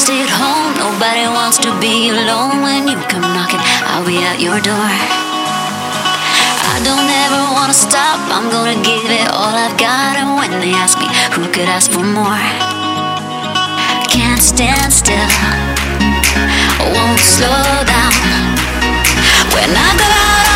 Stay at home. Nobody wants to be alone when you come knocking. I'll be at your door. I don't ever wanna stop. I'm gonna give it all I've got. And when they ask me, who could ask for more? Can't stand still. Won't slow down. When I go out.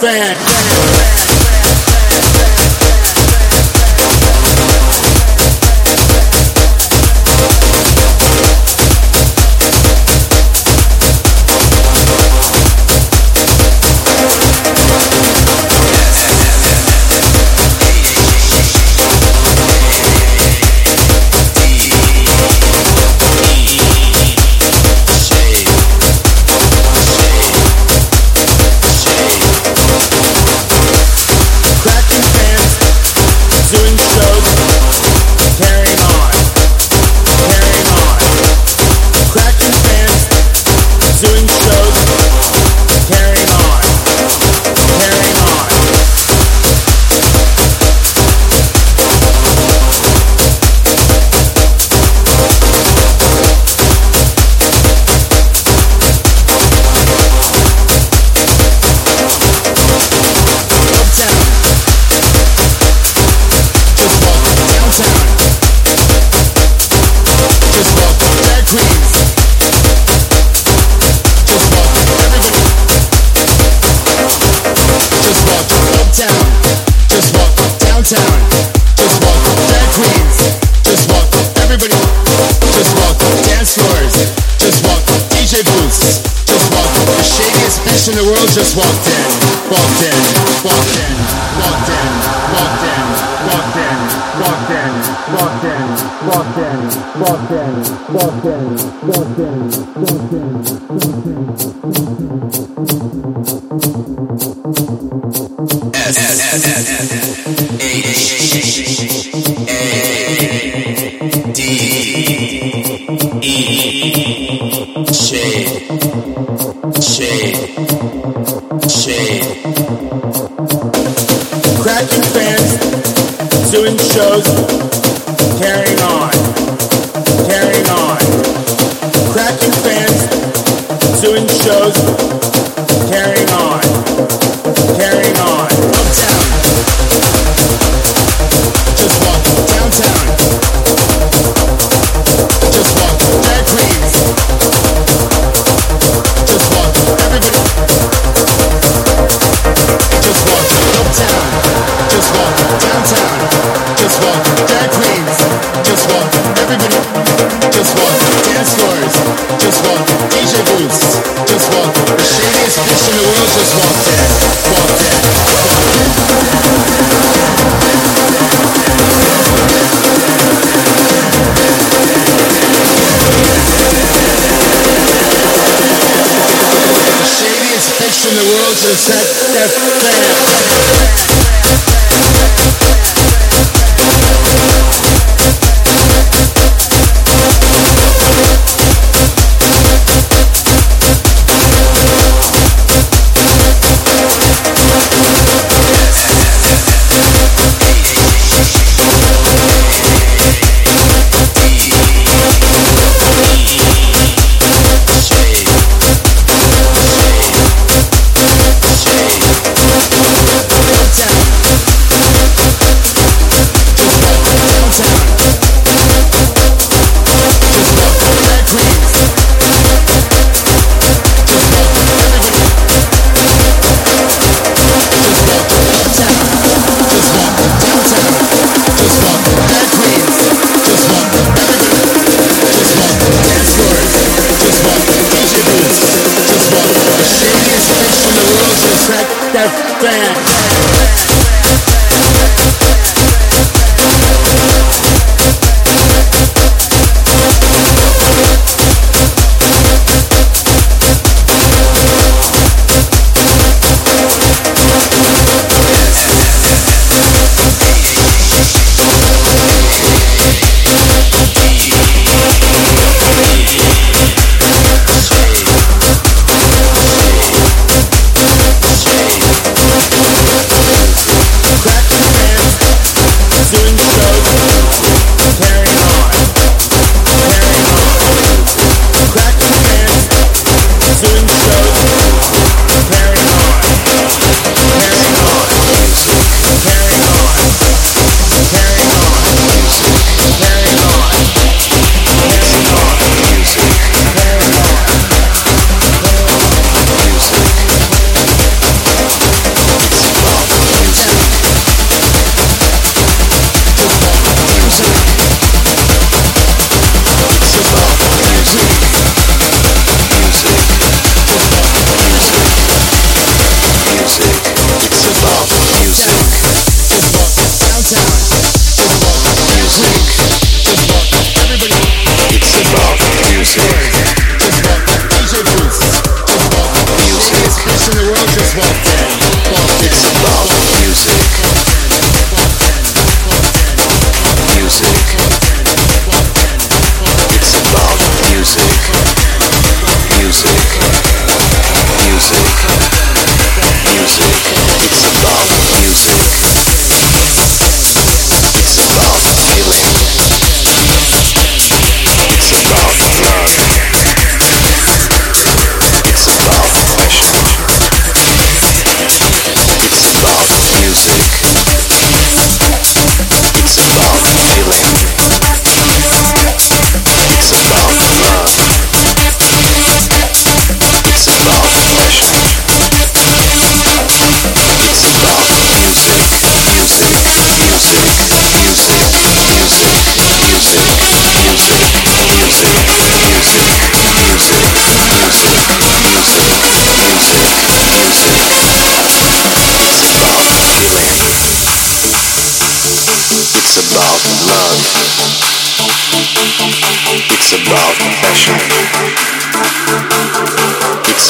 bad. scratching fans, doing shows, carrying on, carrying on. Scratching fans, doing shows,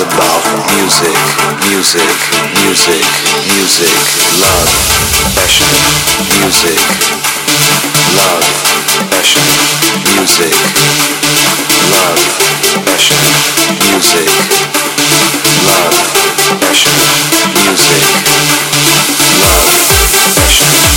about music, music, music, music, love, passion, music, love, passion, music, love, passion, music, love, passion, music, love, passion.